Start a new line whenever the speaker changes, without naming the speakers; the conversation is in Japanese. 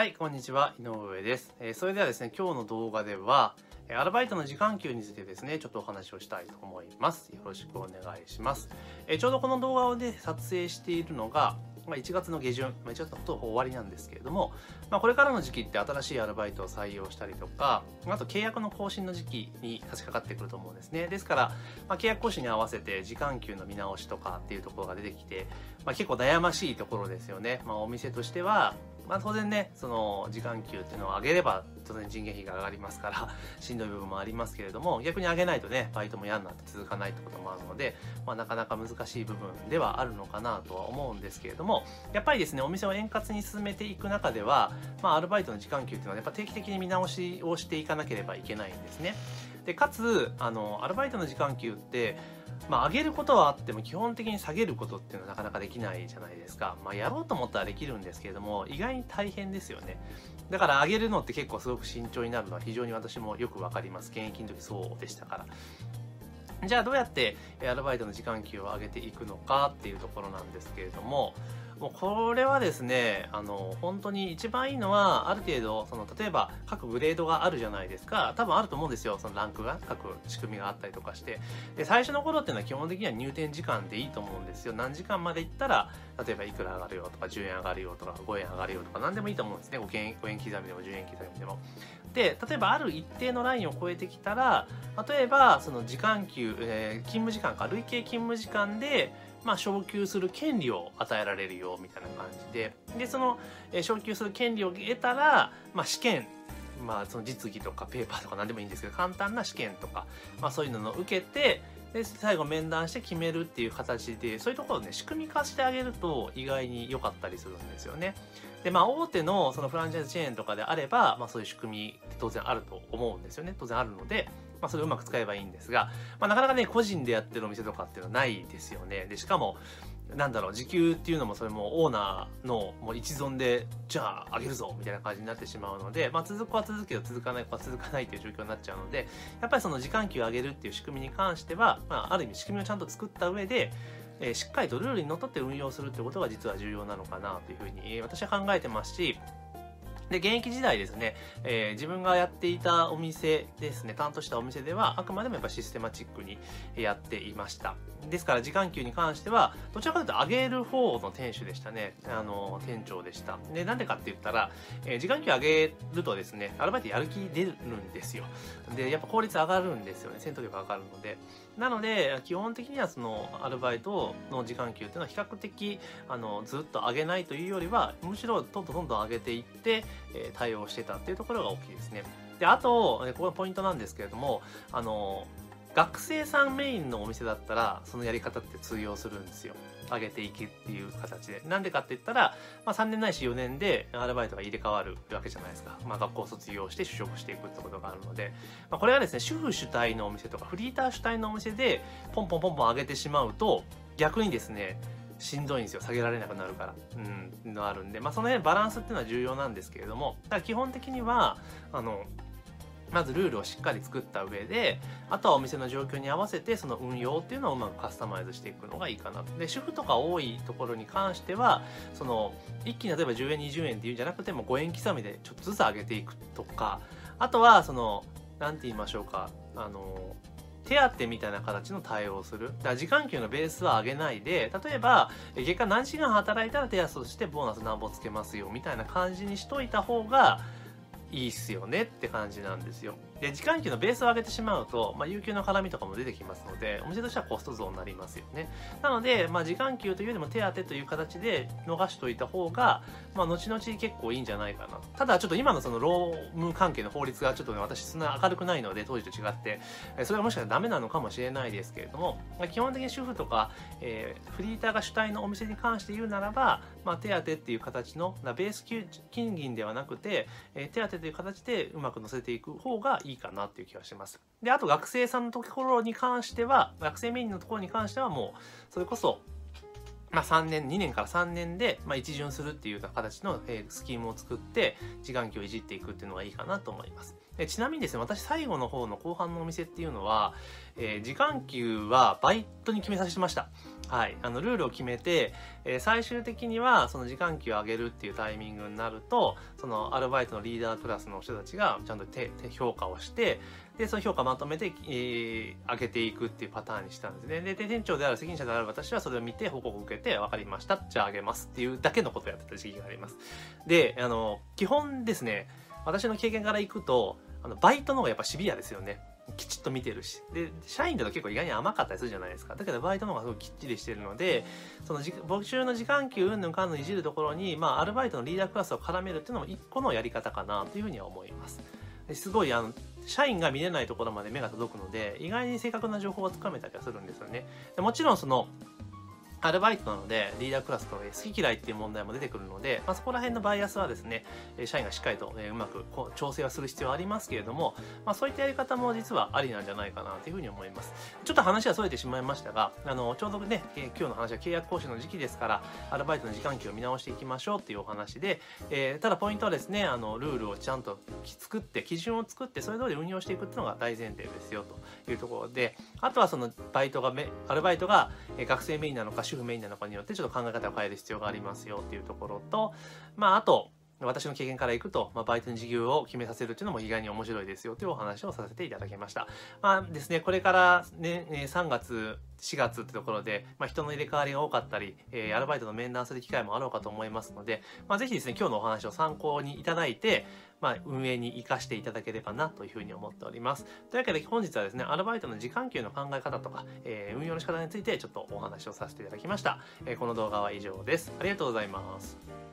はい、こんにちは。井上です。えーそれではですね、今日の動画では、アルバイトの時間給についてですね、ちょっとお話をしたいと思います。よろしくお願いします。えーちょうどこの動画をね、撮影しているのが、まあ、1月の下旬、まあ、1月のほとんど終わりなんですけれども、まあ、これからの時期って新しいアルバイトを採用したりとか、あと契約の更新の時期に差し掛かってくると思うんですね。ですから、まあ、契約更新に合わせて時間給の見直しとかっていうところが出てきて、まあ、結構悩ましいところですよね。まあ、お店としては、まあ、当然ね、その時間給っていうのを上げれば、当然人件費が上がりますから、しんどい部分もありますけれども、逆に上げないとね、バイトも嫌になって続かないってこともあるので、まあ、なかなか難しい部分ではあるのかなとは思うんですけれども、やっぱりですね、お店を円滑に進めていく中では、まあ、アルバイトの時間給っていうのは、やっぱ定期的に見直しをしていかなければいけないんですね。で、かつ、あの、アルバイトの時間給って、まあ、上げることはあっても基本的に下げることっていうのはなかなかできないじゃないですか。まあ、やろうと思ったらできるんですけれども、意外に大変ですよね。だから上げるのって結構すごく慎重になるのは非常に私もよくわかります。現役の時そうでしたから。じゃあどうやってアルバイトの時間給を上げていくのかっていうところなんですけれども、もうこれはですね、あの、本当に一番いいのは、ある程度、その、例えば各グレードがあるじゃないですか。多分あると思うんですよ。そのランクが、各仕組みがあったりとかして。で、最初の頃っていうのは基本的には入店時間でいいと思うんですよ。何時間まで行ったら、例えばいくら上がるよとか、10円上がるよとか、5円上がるよとか、何でもいいと思うんですね。5円 ,5 円刻みでも10円刻みでも。で、例えばある一定のラインを超えてきたら、例えば、その時間給、えー勤務時間か、累計勤務時間で、まあ、昇給する権利を与えられるよ、みたいな感じで。で、その、え昇給する権利を得たら、まあ、試験、まあ、その実技とかペーパーとか何でもいいんですけど、簡単な試験とか、まあ、そういうのを受けて、で、最後面談して決めるっていう形で、そういうところをね、仕組み化してあげると意外に良かったりするんですよね。で、まあ、大手のそのフランチャイズチェーンとかであれば、まあ、そういう仕組みって当然あると思うんですよね。当然あるので、まあ、それをうまく使えばいいんですが、まあ、なかなかね、個人でやってるお店とかっていうのはないですよね。で、しかも、なんだろう、時給っていうのもそれもオーナーのもう一存で、じゃあ上げるぞみたいな感じになってしまうので、まあ続くは続くけど続かない子は続かないという状況になっちゃうので、やっぱりその時間給を上げるっていう仕組みに関しては、まあある意味仕組みをちゃんと作った上で、えーしっかりとルールにのっとって運用するってことが実は重要なのかなというふうに私は考えてますし、で、現役時代ですね、えー自分がやっていたお店ですね、担当したお店では、あくまでもやっぱシステマチックにやっていました。ですから、時間給に関しては、どちらかというと上げる方の店主でしたね。あの、店長でした。で、なんでかって言ったら、えー時間給上げるとですね、アルバイトやる気出るんですよ。で、やっぱ効率上がるんですよね。戦闘力上がるので。なので、基本的にはその、アルバイトの時間給っていうのは比較的、あの、ずっと上げないというよりは、むしろどんどんどんどん上げていって、え対応してたっていうところが大きいですね。で、あと、えここがポイントなんですけれども、あの、学生さんメインのお店だったら、そのやり方って通用するんですよ。上げていくっていう形で。なんでかって言ったら、まあ3年ないし4年でアルバイトが入れ替わるわけじゃないですか。まあ学校卒業して就職していくってことがあるので、まあこれはですね、主婦主体のお店とかフリーター主体のお店でポンポンポンポン上げてしまうと、逆にですね、しんどいんですよ。下げられなくなるから。うん、のあるんで。まあ、その辺バランスっていうのは重要なんですけれども、ただ基本的には、あの、まずルールをしっかり作った上で、あとはお店の状況に合わせてその運用っていうのをうまくカスタマイズしていくのがいいかなと。で、主婦とか多いところに関しては、その、一気に例えば10円、20円っていうんじゃなくても5円刻みでちょっとずつ上げていくとか、あとはその、なんて言いましょうか、あの、手当みたいな形の対応をする。だから時間給のベースは上げないで、例えば、月間何時間働いたら手当としてボーナスなんぼつけますよ、みたいな感じにしといた方がいいっすよねって感じなんですよ。で、時間給のベースを上げてしまうと、まあ、有給の絡みとかも出てきますので、お店としてはコスト増になりますよね。なので、まあ、時間給というよりも手当という形で逃しといた方が、まあ、後々結構いいんじゃないかな。ただ、ちょっと今のその労務関係の法律がちょっとね、私そんな明るくないので、当時と違って、それがもしかしたらダメなのかもしれないですけれども、まあ基本的に主婦とか、えーフリーターが主体のお店に関して言うならば、まあ、手当っていう形の、ベース給金銀ではなくて、えー手当という形でうまく乗せていく方がいいいいかなっていう気がします。で、あと学生さんのところに関しては、学生メインのところに関してはもう、それこそ、まあ、3年、2年から3年で、まあ、一巡するっていうような形の、スキームを作って、時間給をいじっていくっていうのがいいかなと思います。でちなみにですね、私最後の方の後半のお店っていうのは、えー時間給はバイトに決めさせてました。はい、あのルールを決めて、えー、最終的にはその時間給を上げるっていうタイミングになるとそのアルバイトのリーダークラスの人たちがちゃんと手評価をしてでその評価まとめて、えー、上げていくっていうパターンにしたんですね。で店長である責任者である私はそれを見て報告を受けて分かりました。じゃあ上げますっていうだけのことをやってた時期があります。であの基本ですね私の経験からいくとあのバイトの方がやっぱシビアですよね。きちっと見てるし。で社員だと結構意外に甘かったりするじゃないですか。だけどバイトの方がすごいきっちりしてるのでその募集の時間給うんぬんかんぬんいじるところに、まあ、アルバイトのリーダークラスを絡めるっていうのも一個のやり方かなというふうには思います。すごいあの社員が見れないところまで目が届くので意外に正確な情報をつかめたりはするんですよね。でもちろんそのアルバイトなのでリーダークラスと好き嫌いっていう問題も出てくるので、まあ、そこら辺のバイアスはですね社員がしっかりとうまく調整はする必要はありますけれども、まあ、そういったやり方も実はありなんじゃないかなというふうに思います。ちょっと話はそれてしまいましたがあのちょうどね今日の話は契約更新の時期ですからアルバイトの時間給を見直していきましょうっていうお話で、えー、ただポイントはですねあのルールをちゃんと作って基準を作ってそれ通り運用していくっていうのが大前提ですよというところであとはそのバイトがアルバイトが学生メインなのか主婦メインなのかによってちょっと考え方を変える必要がありますよっていうところと、まあ、あと、私の経験からいくと、まあ、バイトの事業を決めさせるっていうのも意外に面白いですよというお話をさせていただきました。まあですね、これからね、3月、4月ってところで、まあ、人の入れ替わりが多かったり、えー、アルバイトの面談する機会もあろうかと思いますので、まあ、ぜひですね、今日のお話を参考にいただいて、まあ、運営に活かしていただければなというふうに思っております。というわけで本日はですね、アルバイトの時間給の考え方とか、えー、運用の仕方についてちょっとお話をさせていただきました。えー、この動画は以上です。ありがとうございます。